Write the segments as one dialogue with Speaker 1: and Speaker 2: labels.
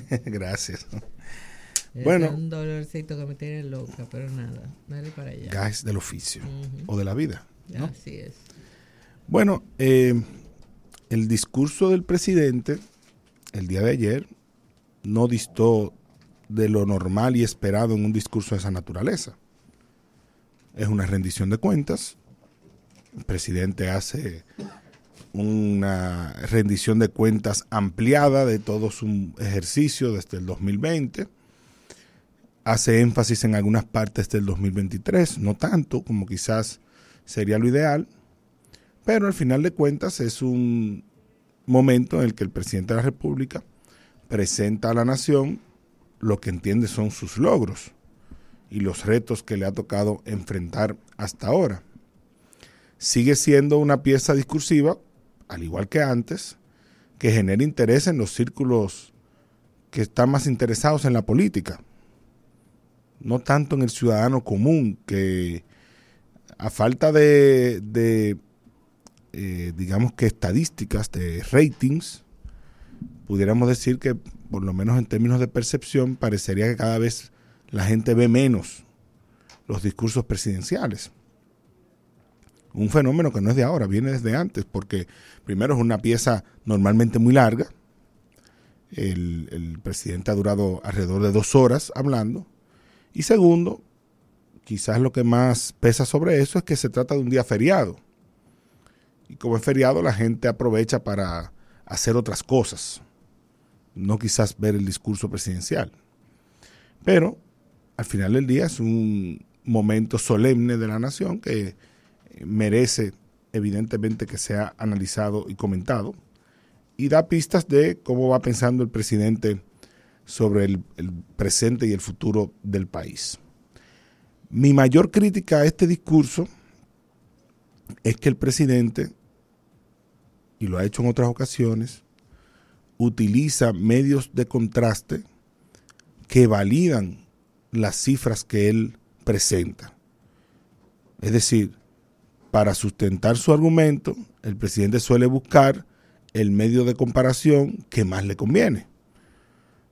Speaker 1: Gracias.
Speaker 2: bueno. un dolorcito que me tiene loca, pero nada, dale para allá.
Speaker 1: Gas del oficio o de la vida.
Speaker 2: Así es.
Speaker 1: Bueno, eh, el discurso del presidente el día de ayer no distó de lo normal y esperado en un discurso de esa naturaleza. Es una rendición de cuentas. El presidente hace una rendición de cuentas ampliada de todo su ejercicio desde el 2020. Hace énfasis en algunas partes del 2023, no tanto como quizás sería lo ideal, pero al final de cuentas es un momento en el que el presidente de la República presenta a la nación lo que entiende son sus logros y los retos que le ha tocado enfrentar hasta ahora. Sigue siendo una pieza discursiva, al igual que antes, que genera interés en los círculos que están más interesados en la política, no tanto en el ciudadano común, que a falta de, eh, digamos que estadísticas, de ratings, pudiéramos decir que, por lo menos en términos de percepción, parecería que cada vez la gente ve menos los discursos presidenciales. Un fenómeno que no es de ahora, viene desde antes, porque primero es una pieza normalmente muy larga. El, presidente ha durado alrededor de dos horas hablando. Y segundo, quizás lo que más pesa sobre eso es que se trata de un día feriado. Y como es feriado, la gente aprovecha para hacer otras cosas no quizás ver el discurso presidencial. Pero al final del día es un momento solemne de la nación que merece evidentemente que sea analizado y comentado y da pistas de cómo va pensando el presidente sobre el, presente y el futuro del país. Mi mayor crítica a este discurso es que el presidente, y lo ha hecho en otras ocasiones, utiliza medios de contraste que validan las cifras que él presenta. Es decir, para sustentar su argumento, el presidente suele buscar el medio de comparación que más le conviene.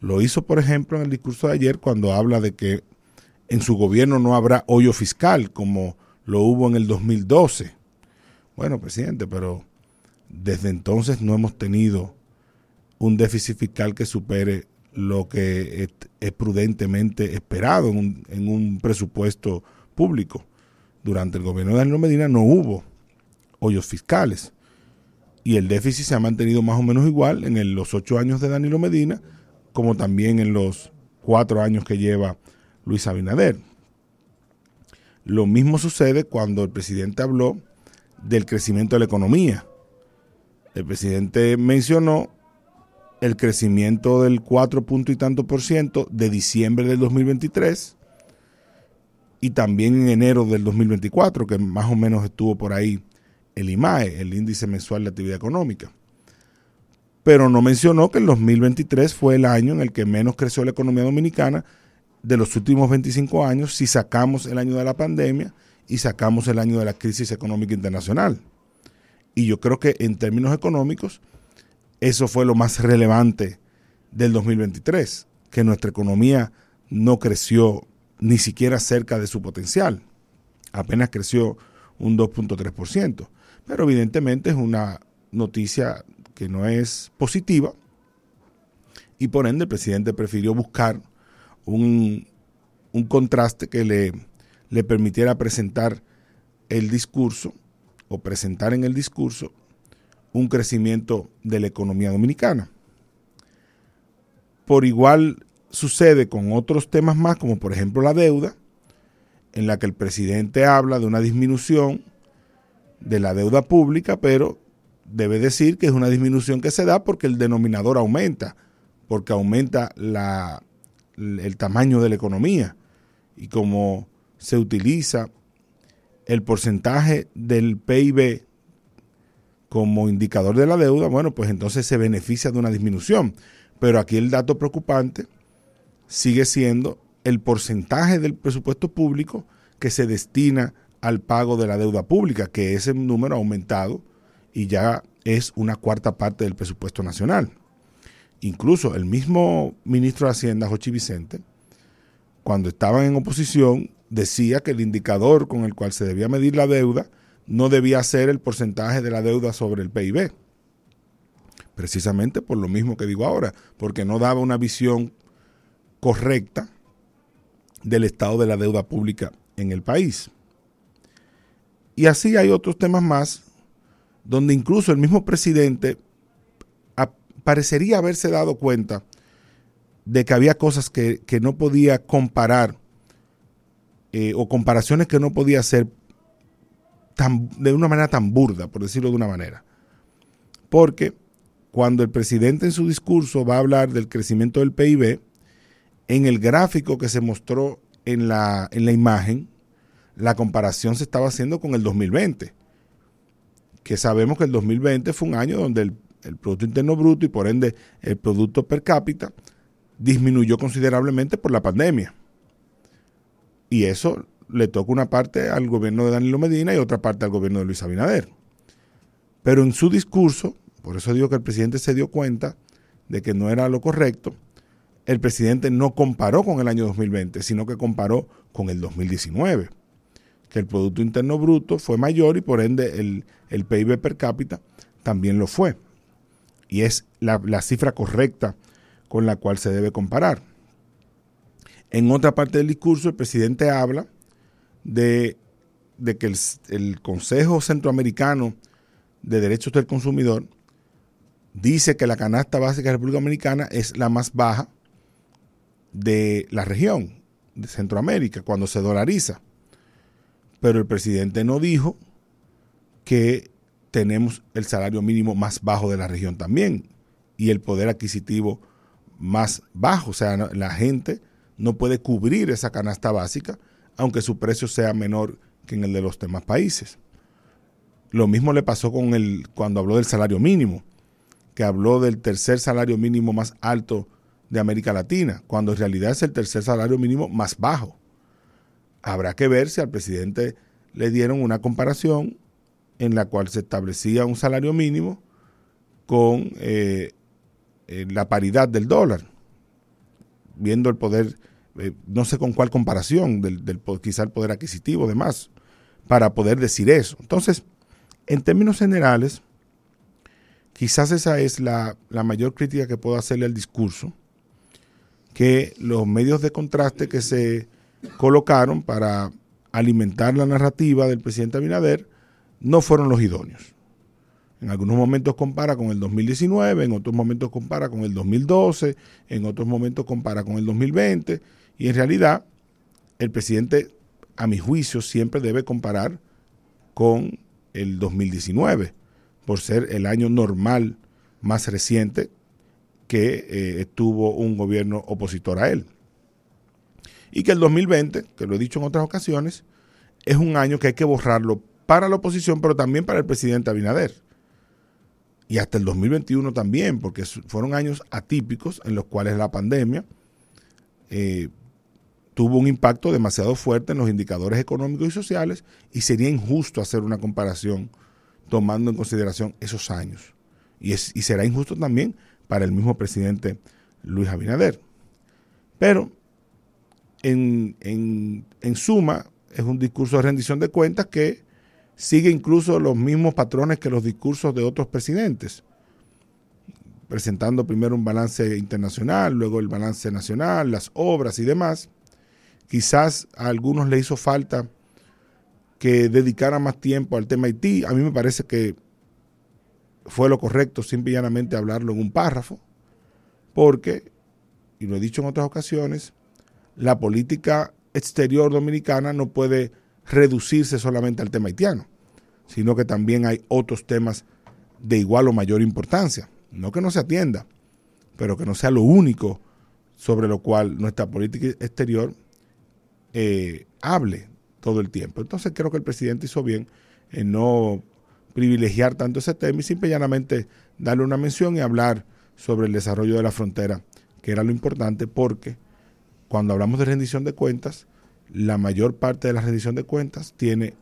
Speaker 1: Lo hizo, por ejemplo, en el discurso de ayer cuando habla de que en su gobierno no habrá hoyo fiscal como lo hubo en el 2012. Bueno, presidente, pero desde entonces no hemos tenido un déficit fiscal que supere lo que es, prudentemente esperado en un, presupuesto público. Durante el gobierno de Danilo Medina no hubo hoyos fiscales y el déficit se ha mantenido más o menos igual en los ocho años de Danilo Medina como también en los cuatro años que lleva Luis Abinader. Lo mismo sucede cuando el presidente habló del crecimiento de la economía. El presidente mencionó el crecimiento del 4 punto y tanto por ciento de diciembre del 2023 y también en enero del 2024, que más o menos estuvo por ahí el IMAE, el índice mensual de actividad económica. Pero no mencionó que el 2023 fue el año en el que menos creció la economía dominicana de los últimos 25 años si sacamos el año de la pandemia y sacamos el año de la crisis económica internacional. Y yo creo que en términos económicos, eso fue lo más relevante del 2023, que nuestra economía no creció ni siquiera cerca de su potencial, apenas creció un 2.3%. Pero evidentemente es una noticia que no es positiva y por ende el presidente prefirió buscar un, un contraste que le, le permitiera presentar el discurso o presentar en el discurso un crecimiento de la economía dominicana. Por igual sucede con otros temas más, como por ejemplo la deuda, en la que el presidente habla de una disminución de la deuda pública, pero debe decir que es una disminución que se da porque el denominador aumenta, porque aumenta la, el tamaño de la economía. Y como se utiliza el porcentaje del PIB como indicador de la deuda, bueno, pues entonces se beneficia de una disminución. Pero aquí el dato preocupante sigue siendo el porcentaje del presupuesto público que se destina al pago de la deuda pública, que ese número ha aumentado y ya es una cuarta parte del presupuesto nacional. Incluso el mismo ministro de Hacienda, Jochi Vicente, cuando estaban en oposición, decía que el indicador con el cual se debía medir la deuda no debía ser el porcentaje de la deuda sobre el PIB. Precisamente por lo mismo que digo ahora, porque no daba una visión correcta del estado de la deuda pública en el país. Y así hay otros temas más donde incluso el mismo presidente parecería haberse dado cuenta de que había cosas que, no podía comparar eh, o comparaciones que no podía hacer tan, de una manera tan burda, por decirlo de una manera. Porque cuando el presidente en su discurso va a hablar del crecimiento del PIB, en el gráfico que se mostró en la, en la imagen, la comparación se estaba haciendo con el 2020, que sabemos que el 2020 fue un año donde el, el Producto Interno Bruto y por ende el Producto Per cápita disminuyó considerablemente por la pandemia. Y eso le toca una parte al gobierno de Danilo Medina y otra parte al gobierno de Luis Abinader. Pero en su discurso, por eso digo que el presidente se dio cuenta de que no era lo correcto, el presidente no comparó con el año 2020, sino que comparó con el 2019, que el Producto Interno Bruto fue mayor y por ende el, el PIB per cápita también lo fue. Y es la, la cifra correcta con la cual se debe comparar. En otra parte del discurso, el presidente habla de, que el, Consejo Centroamericano de Derechos del Consumidor dice que la canasta básica de la República Dominicana es la más baja de la región, de Centroamérica, cuando se dolariza. Pero el presidente no dijo que tenemos el salario mínimo más bajo de la región también y el poder adquisitivo más bajo. O sea, la gente no puede cubrir esa canasta básica, aunque su precio sea menor que en el de los demás países. Lo mismo le pasó con el, cuando habló del salario mínimo, que habló del tercer salario mínimo más alto de América Latina, cuando en realidad es el tercer salario mínimo más bajo. Habrá que ver si al presidente le dieron una comparación en la cual se establecía un salario mínimo con eh, eh, la paridad del dólar, viendo el poder, eh, no sé con cuál comparación, del, quizá el poder adquisitivo, demás, para poder decir eso. Entonces, en términos generales, quizás esa es la, la mayor crítica que puedo hacerle al discurso, que los medios de contraste que se colocaron para alimentar la narrativa del presidente Abinader no fueron los idóneos. En algunos momentos compara con el 2019, en otros momentos compara con el 2012, en otros momentos compara con el 2020 y en realidad el presidente, a mi juicio, siempre debe comparar con el 2019 por ser el año normal más reciente que eh, tuvo un gobierno opositor a él. Y que el 2020, que lo he dicho en otras ocasiones, es un año que hay que borrarlo para la oposición, pero también para el presidente Abinader y hasta el 2021 también, porque fueron años atípicos en los cuales la pandemia eh, tuvo un impacto demasiado fuerte en los indicadores económicos y sociales y sería injusto hacer una comparación tomando en consideración esos años. Y, es, y será injusto también para el mismo presidente Luis Abinader. Pero, en, en, en suma, es un discurso de rendición de cuentas que sigue incluso los mismos patrones que los discursos de otros presidentes, presentando primero un balance internacional, luego el balance nacional, las obras y demás. Quizás a algunos le hizo falta que dedicara más tiempo al tema Haití. A mí me parece que fue lo correcto simple y llanamente hablarlo en un párrafo, porque, y lo he dicho en otras ocasiones, la política exterior dominicana no puede reducirse solamente al tema haitiano, sino que también hay otros temas de igual o mayor importancia. No que no se atienda, pero que no sea lo único sobre lo cual nuestra política exterior eh, hable todo el tiempo. Entonces creo que el presidente hizo bien en no privilegiar tanto ese tema y simplemente darle una mención y hablar sobre el desarrollo de la frontera, que era lo importante porque cuando hablamos de rendición de cuentas, la mayor parte de la rendición de cuentas tiene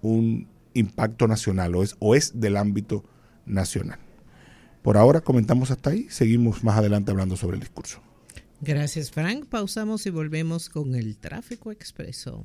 Speaker 1: un impacto nacional o es, o es del ámbito nacional. Por ahora comentamos hasta ahí, seguimos más adelante hablando sobre el discurso.
Speaker 2: Gracias, Frank. Pausamos y volvemos con el tráfico expreso.